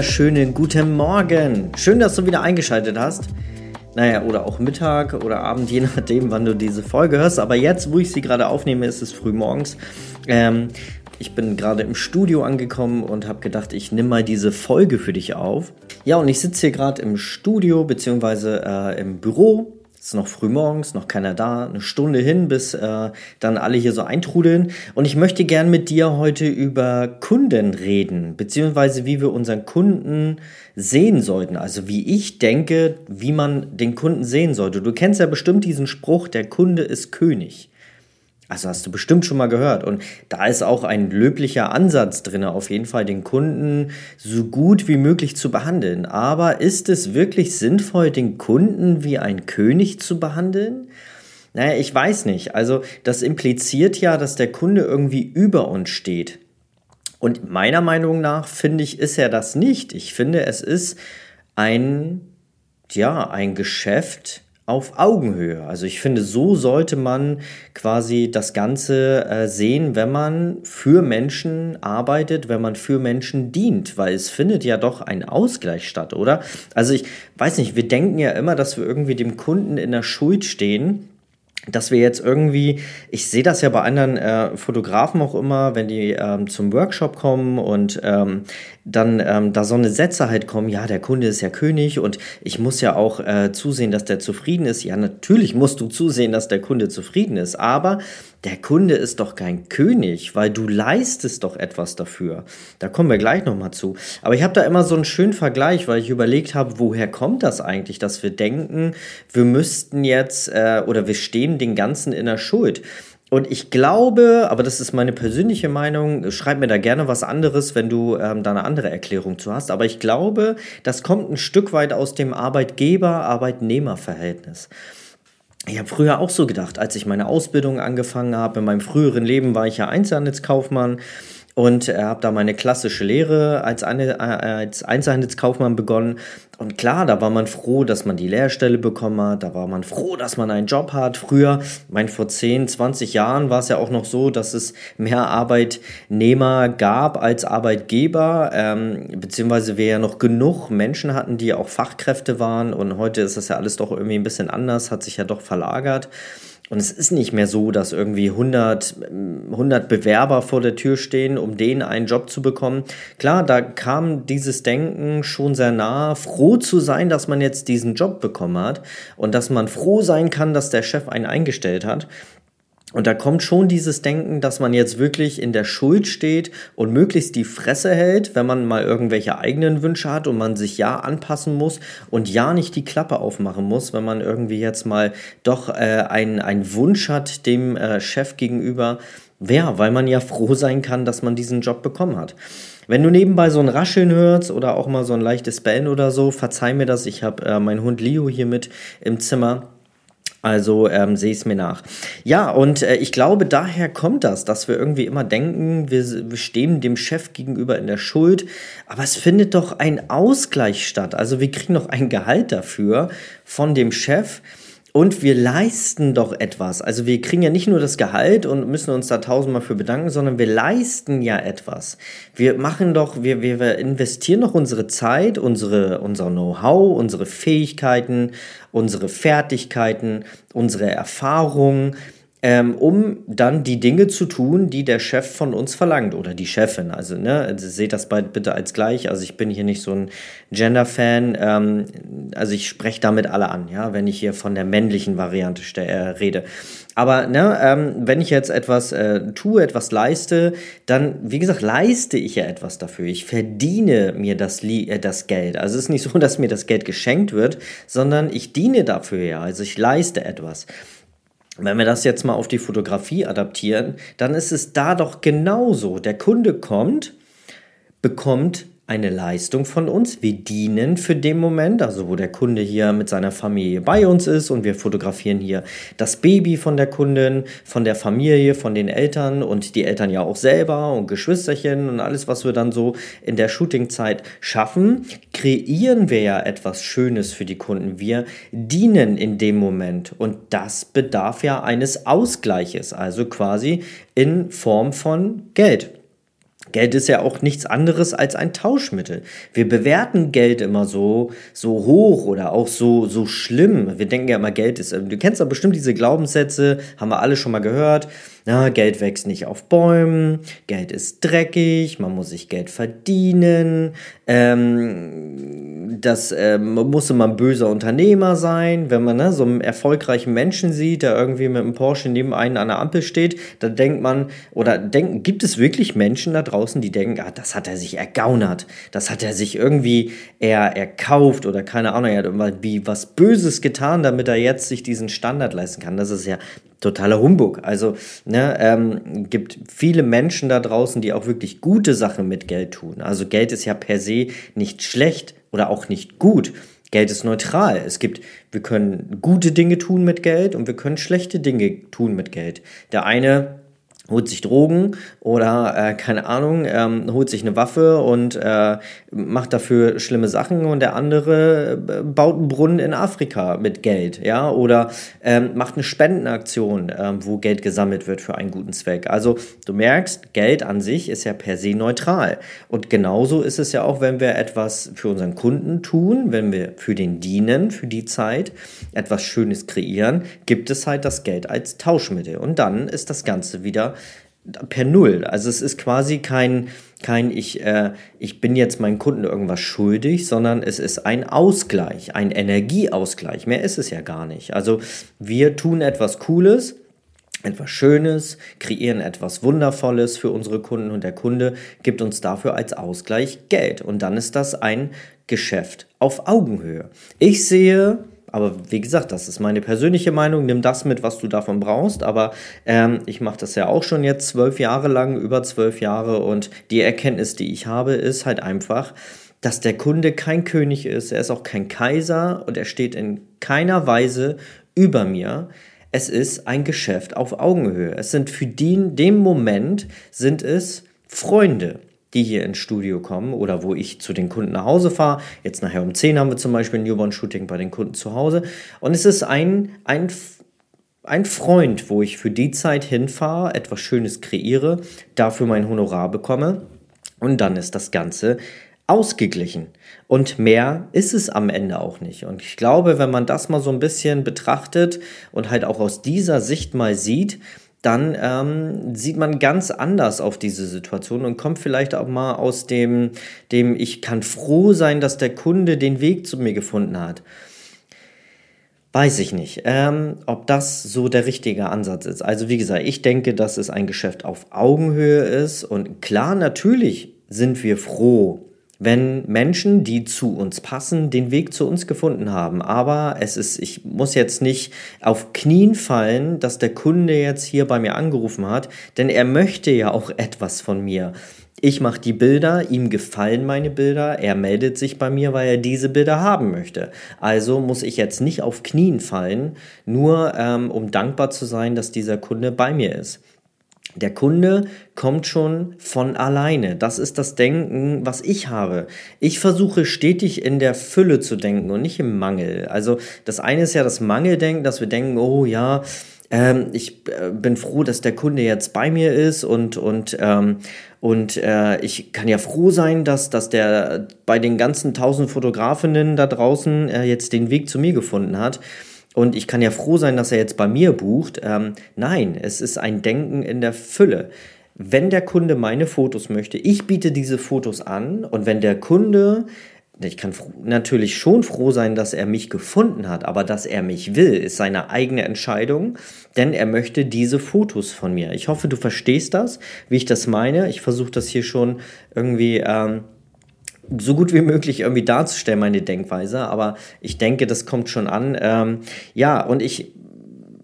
wunderschönen guten Morgen. Schön, dass du wieder eingeschaltet hast. Naja, oder auch Mittag oder Abend, je nachdem, wann du diese Folge hörst. Aber jetzt, wo ich sie gerade aufnehme, ist es früh morgens. Ähm, ich bin gerade im Studio angekommen und habe gedacht, ich nehme mal diese Folge für dich auf. Ja, und ich sitze hier gerade im Studio beziehungsweise äh, im Büro es ist noch früh morgens, noch keiner da, eine Stunde hin, bis äh, dann alle hier so eintrudeln. Und ich möchte gern mit dir heute über Kunden reden, beziehungsweise wie wir unseren Kunden sehen sollten. Also wie ich denke, wie man den Kunden sehen sollte. Du kennst ja bestimmt diesen Spruch, der Kunde ist König. Also hast du bestimmt schon mal gehört. Und da ist auch ein löblicher Ansatz drin, auf jeden Fall den Kunden so gut wie möglich zu behandeln. Aber ist es wirklich sinnvoll, den Kunden wie ein König zu behandeln? Naja, ich weiß nicht. Also das impliziert ja, dass der Kunde irgendwie über uns steht. Und meiner Meinung nach finde ich, ist er das nicht. Ich finde, es ist ein, ja, ein Geschäft, auf Augenhöhe. Also ich finde, so sollte man quasi das Ganze äh, sehen, wenn man für Menschen arbeitet, wenn man für Menschen dient, weil es findet ja doch ein Ausgleich statt, oder? Also ich weiß nicht, wir denken ja immer, dass wir irgendwie dem Kunden in der Schuld stehen dass wir jetzt irgendwie, ich sehe das ja bei anderen äh, Fotografen auch immer, wenn die ähm, zum Workshop kommen und ähm, dann ähm, da so eine Sätze halt kommen, ja, der Kunde ist ja König und ich muss ja auch äh, zusehen, dass der zufrieden ist. Ja, natürlich musst du zusehen, dass der Kunde zufrieden ist, aber der Kunde ist doch kein König, weil du leistest doch etwas dafür. Da kommen wir gleich nochmal zu. Aber ich habe da immer so einen schönen Vergleich, weil ich überlegt habe, woher kommt das eigentlich, dass wir denken, wir müssten jetzt äh, oder wir stehen den Ganzen in der Schuld. Und ich glaube, aber das ist meine persönliche Meinung, schreib mir da gerne was anderes, wenn du ähm, da eine andere Erklärung zu hast. Aber ich glaube, das kommt ein Stück weit aus dem Arbeitgeber-Arbeitnehmer-Verhältnis. Ich habe früher auch so gedacht, als ich meine Ausbildung angefangen habe. In meinem früheren Leben war ich ja Einzelhandelskaufmann und äh, habe da meine klassische Lehre als, eine, äh, als Einzelhandelskaufmann begonnen. Und klar, da war man froh, dass man die Lehrstelle bekommen hat, da war man froh, dass man einen Job hat. Früher, mein vor 10, 20 Jahren war es ja auch noch so, dass es mehr Arbeitnehmer gab als Arbeitgeber, ähm, beziehungsweise wir ja noch genug Menschen hatten, die auch Fachkräfte waren. Und heute ist das ja alles doch irgendwie ein bisschen anders, hat sich ja doch verlagert. Und es ist nicht mehr so, dass irgendwie 100, 100 Bewerber vor der Tür stehen, um denen einen Job zu bekommen. Klar, da kam dieses Denken schon sehr nah, froh zu sein, dass man jetzt diesen Job bekommen hat und dass man froh sein kann, dass der Chef einen eingestellt hat. Und da kommt schon dieses Denken, dass man jetzt wirklich in der Schuld steht und möglichst die Fresse hält, wenn man mal irgendwelche eigenen Wünsche hat und man sich ja anpassen muss und ja nicht die Klappe aufmachen muss, wenn man irgendwie jetzt mal doch äh, einen Wunsch hat dem äh, Chef gegenüber. Ja, weil man ja froh sein kann, dass man diesen Job bekommen hat. Wenn du nebenbei so ein Rascheln hörst oder auch mal so ein leichtes Bellen oder so, verzeih mir das. Ich habe äh, meinen Hund Leo hier mit im Zimmer also ähm, sehe es mir nach. Ja, und äh, ich glaube, daher kommt das, dass wir irgendwie immer denken, wir, wir stehen dem Chef gegenüber in der Schuld, aber es findet doch ein Ausgleich statt. Also wir kriegen doch ein Gehalt dafür von dem Chef. Und wir leisten doch etwas. Also wir kriegen ja nicht nur das Gehalt und müssen uns da tausendmal für bedanken, sondern wir leisten ja etwas. Wir machen doch, wir, wir investieren doch unsere Zeit, unsere, unser Know-how, unsere Fähigkeiten, unsere Fertigkeiten, unsere Erfahrungen ähm, um dann die Dinge zu tun, die der Chef von uns verlangt oder die Chefin. Also, ne, also seht das bitte als gleich. Also ich bin hier nicht so ein Gender-Fan. Ähm, also ich spreche damit alle an, ja, wenn ich hier von der männlichen Variante äh, rede. Aber ne, ähm, wenn ich jetzt etwas äh, tue, etwas leiste, dann, wie gesagt, leiste ich ja etwas dafür. Ich verdiene mir das, äh, das Geld. Also es ist nicht so, dass mir das Geld geschenkt wird, sondern ich diene dafür ja. Also ich leiste etwas. Wenn wir das jetzt mal auf die Fotografie adaptieren, dann ist es da doch genauso. Der Kunde kommt, bekommt eine Leistung von uns. Wir dienen für den Moment, also wo der Kunde hier mit seiner Familie bei uns ist und wir fotografieren hier das Baby von der Kundin, von der Familie, von den Eltern und die Eltern ja auch selber und Geschwisterchen und alles, was wir dann so in der Shootingzeit schaffen, kreieren wir ja etwas Schönes für die Kunden. Wir dienen in dem Moment und das bedarf ja eines Ausgleiches, also quasi in Form von Geld. Geld ist ja auch nichts anderes als ein Tauschmittel. Wir bewerten Geld immer so, so hoch oder auch so, so schlimm. Wir denken ja immer, Geld ist, du kennst doch bestimmt diese Glaubenssätze, haben wir alle schon mal gehört. Na, Geld wächst nicht auf Bäumen, Geld ist dreckig, man muss sich Geld verdienen, ähm, das ähm, muss immer ein böser Unternehmer sein. Wenn man ne, so einen erfolgreichen Menschen sieht, der irgendwie mit einem Porsche neben einen an der Ampel steht, dann denkt man, oder denken, gibt es wirklich Menschen da draußen, die denken, ah, das hat er sich ergaunert, das hat er sich irgendwie eher erkauft oder keine Ahnung, er hat irgendwie was Böses getan, damit er jetzt sich diesen Standard leisten kann. Das ist ja totaler Humbug. Also ne, ähm, gibt viele Menschen da draußen, die auch wirklich gute Sachen mit Geld tun. Also Geld ist ja per se nicht schlecht oder auch nicht gut. Geld ist neutral. Es gibt, wir können gute Dinge tun mit Geld und wir können schlechte Dinge tun mit Geld. Der eine holt sich Drogen oder äh, keine Ahnung, ähm, holt sich eine Waffe und äh, macht dafür schlimme Sachen und der andere äh, baut einen Brunnen in Afrika mit Geld, ja, oder ähm, macht eine Spendenaktion, ähm, wo Geld gesammelt wird für einen guten Zweck. Also du merkst, Geld an sich ist ja per se neutral. Und genauso ist es ja auch, wenn wir etwas für unseren Kunden tun, wenn wir für den dienen, für die Zeit, etwas Schönes kreieren, gibt es halt das Geld als Tauschmittel. Und dann ist das Ganze wieder per Null. Also es ist quasi kein, kein ich, äh, ich bin jetzt meinen Kunden irgendwas schuldig, sondern es ist ein Ausgleich, ein Energieausgleich. Mehr ist es ja gar nicht. Also wir tun etwas Cooles, etwas Schönes, kreieren etwas Wundervolles für unsere Kunden und der Kunde gibt uns dafür als Ausgleich Geld. Und dann ist das ein Geschäft auf Augenhöhe. Ich sehe aber wie gesagt, das ist meine persönliche Meinung. Nimm das mit, was du davon brauchst. Aber ähm, ich mache das ja auch schon jetzt zwölf Jahre lang, über zwölf Jahre. Und die Erkenntnis, die ich habe, ist halt einfach, dass der Kunde kein König ist. Er ist auch kein Kaiser und er steht in keiner Weise über mir. Es ist ein Geschäft auf Augenhöhe. Es sind für den, den Moment sind es Freunde die hier ins Studio kommen oder wo ich zu den Kunden nach Hause fahre. Jetzt nachher um 10 haben wir zum Beispiel ein Newborn-Shooting bei den Kunden zu Hause. Und es ist ein, ein, ein Freund, wo ich für die Zeit hinfahre, etwas Schönes kreiere, dafür mein Honorar bekomme. Und dann ist das Ganze ausgeglichen. Und mehr ist es am Ende auch nicht. Und ich glaube, wenn man das mal so ein bisschen betrachtet und halt auch aus dieser Sicht mal sieht, dann ähm, sieht man ganz anders auf diese Situation und kommt vielleicht auch mal aus dem, dem ich kann froh sein, dass der Kunde den Weg zu mir gefunden hat. Weiß ich nicht, ähm, ob das so der richtige Ansatz ist. Also wie gesagt, ich denke, dass es ein Geschäft auf Augenhöhe ist und klar, natürlich sind wir froh, wenn Menschen, die zu uns passen, den Weg zu uns gefunden haben. Aber es ist, ich muss jetzt nicht auf Knien fallen, dass der Kunde jetzt hier bei mir angerufen hat, denn er möchte ja auch etwas von mir. Ich mache die Bilder, ihm gefallen meine Bilder, er meldet sich bei mir, weil er diese Bilder haben möchte. Also muss ich jetzt nicht auf Knien fallen, nur ähm, um dankbar zu sein, dass dieser Kunde bei mir ist. Der Kunde kommt schon von alleine. Das ist das Denken, was ich habe. Ich versuche stetig in der Fülle zu denken und nicht im Mangel. Also das eine ist ja das Mangeldenken, dass wir denken, oh ja, ähm, ich äh, bin froh, dass der Kunde jetzt bei mir ist und, und, ähm, und äh, ich kann ja froh sein, dass, dass der bei den ganzen tausend Fotografinnen da draußen äh, jetzt den Weg zu mir gefunden hat. Und ich kann ja froh sein, dass er jetzt bei mir bucht. Ähm, nein, es ist ein Denken in der Fülle. Wenn der Kunde meine Fotos möchte, ich biete diese Fotos an und wenn der Kunde ich kann natürlich schon froh sein, dass er mich gefunden hat, aber dass er mich will, ist seine eigene Entscheidung, denn er möchte diese Fotos von mir. Ich hoffe, du verstehst das, wie ich das meine. Ich versuche das hier schon irgendwie ähm, so gut wie möglich irgendwie darzustellen, meine Denkweise. Aber ich denke, das kommt schon an. Ähm, ja, und ich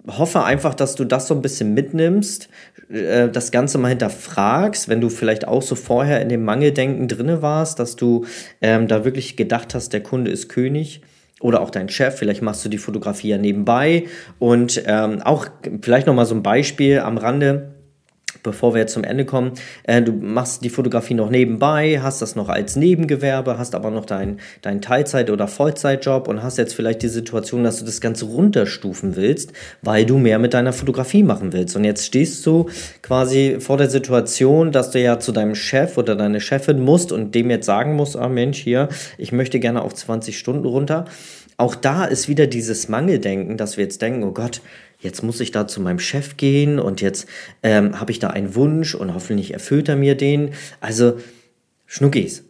hoffe einfach, dass du das so ein bisschen mitnimmst, äh, das Ganze mal hinterfragst, wenn du vielleicht auch so vorher in dem Mangeldenken drinne warst, dass du ähm, da wirklich gedacht hast, der Kunde ist König oder auch dein Chef, vielleicht machst du die Fotografie ja nebenbei und ähm, auch vielleicht noch mal so ein Beispiel am Rande bevor wir jetzt zum Ende kommen, äh, du machst die Fotografie noch nebenbei, hast das noch als Nebengewerbe, hast aber noch deinen dein Teilzeit- oder Vollzeitjob und hast jetzt vielleicht die Situation, dass du das Ganze runterstufen willst, weil du mehr mit deiner Fotografie machen willst. Und jetzt stehst du quasi vor der Situation, dass du ja zu deinem Chef oder deine Chefin musst und dem jetzt sagen musst, ah Mensch, hier, ich möchte gerne auf 20 Stunden runter. Auch da ist wieder dieses Mangeldenken, dass wir jetzt denken, oh Gott, jetzt muss ich da zu meinem Chef gehen und jetzt ähm, habe ich da einen Wunsch und hoffentlich erfüllt er mir den. Also, Schnuckis,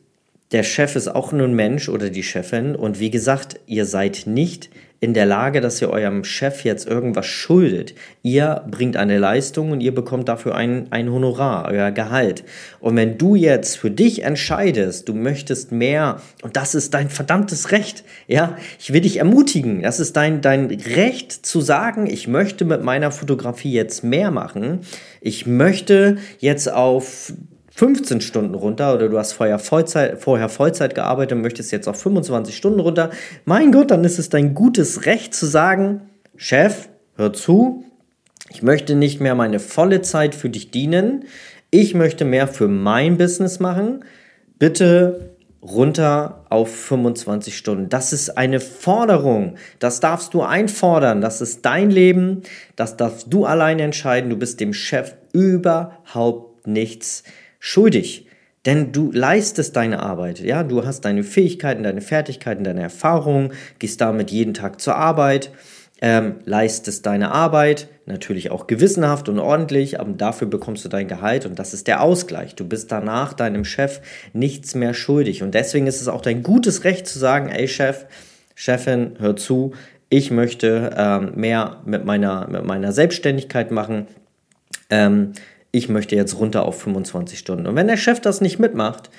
der Chef ist auch nur ein Mensch oder die Chefin und wie gesagt, ihr seid nicht in der Lage, dass ihr eurem Chef jetzt irgendwas schuldet. Ihr bringt eine Leistung und ihr bekommt dafür ein, ein Honorar, euer Gehalt. Und wenn du jetzt für dich entscheidest, du möchtest mehr, und das ist dein verdammtes Recht, ja, ich will dich ermutigen, das ist dein, dein Recht zu sagen, ich möchte mit meiner Fotografie jetzt mehr machen. Ich möchte jetzt auf 15 Stunden runter oder du hast vorher Vollzeit, vorher Vollzeit gearbeitet und möchtest jetzt auf 25 Stunden runter, mein Gott, dann ist es dein gutes Recht zu sagen, Chef, hör zu, ich möchte nicht mehr meine volle Zeit für dich dienen, ich möchte mehr für mein Business machen, bitte runter auf 25 Stunden. Das ist eine Forderung. Das darfst du einfordern. Das ist dein Leben. Das darfst du allein entscheiden. Du bist dem Chef überhaupt nichts schuldig. Denn du leistest deine Arbeit, ja, du hast deine Fähigkeiten, deine Fertigkeiten, deine Erfahrungen, gehst damit jeden Tag zur Arbeit, ähm, leistest deine Arbeit, natürlich auch gewissenhaft und ordentlich, aber dafür bekommst du dein Gehalt und das ist der Ausgleich. Du bist danach deinem Chef nichts mehr schuldig und deswegen ist es auch dein gutes Recht zu sagen, ey Chef, Chefin, hör zu, ich möchte ähm, mehr mit meiner, mit meiner Selbstständigkeit machen. Ähm, ich möchte jetzt runter auf 25 Stunden. Und wenn der Chef das nicht mitmacht,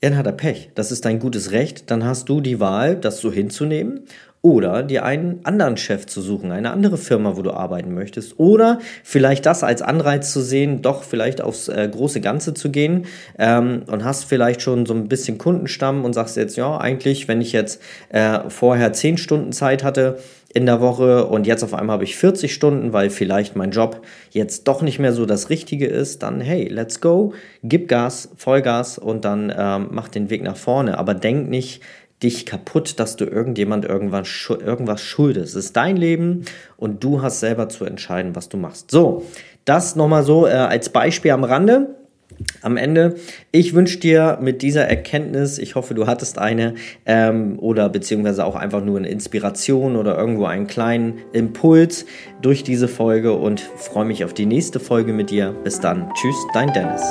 dann hat er Pech. Das ist dein gutes Recht. Dann hast du die Wahl, das so hinzunehmen oder dir einen anderen Chef zu suchen, eine andere Firma, wo du arbeiten möchtest. Oder vielleicht das als Anreiz zu sehen, doch vielleicht aufs äh, große Ganze zu gehen ähm, und hast vielleicht schon so ein bisschen Kundenstamm und sagst jetzt, ja, eigentlich, wenn ich jetzt äh, vorher 10 Stunden Zeit hatte, in der Woche und jetzt auf einmal habe ich 40 Stunden, weil vielleicht mein Job jetzt doch nicht mehr so das Richtige ist, dann hey, let's go, gib Gas, Vollgas und dann ähm, mach den Weg nach vorne. Aber denk nicht dich kaputt, dass du irgendjemand irgendwas, irgendwas schuldest. Es ist dein Leben und du hast selber zu entscheiden, was du machst. So, das nochmal so äh, als Beispiel am Rande am Ende, ich wünsche dir mit dieser Erkenntnis, ich hoffe, du hattest eine ähm, oder beziehungsweise auch einfach nur eine Inspiration oder irgendwo einen kleinen Impuls durch diese Folge und freue mich auf die nächste Folge mit dir. Bis dann. Tschüss, dein Dennis.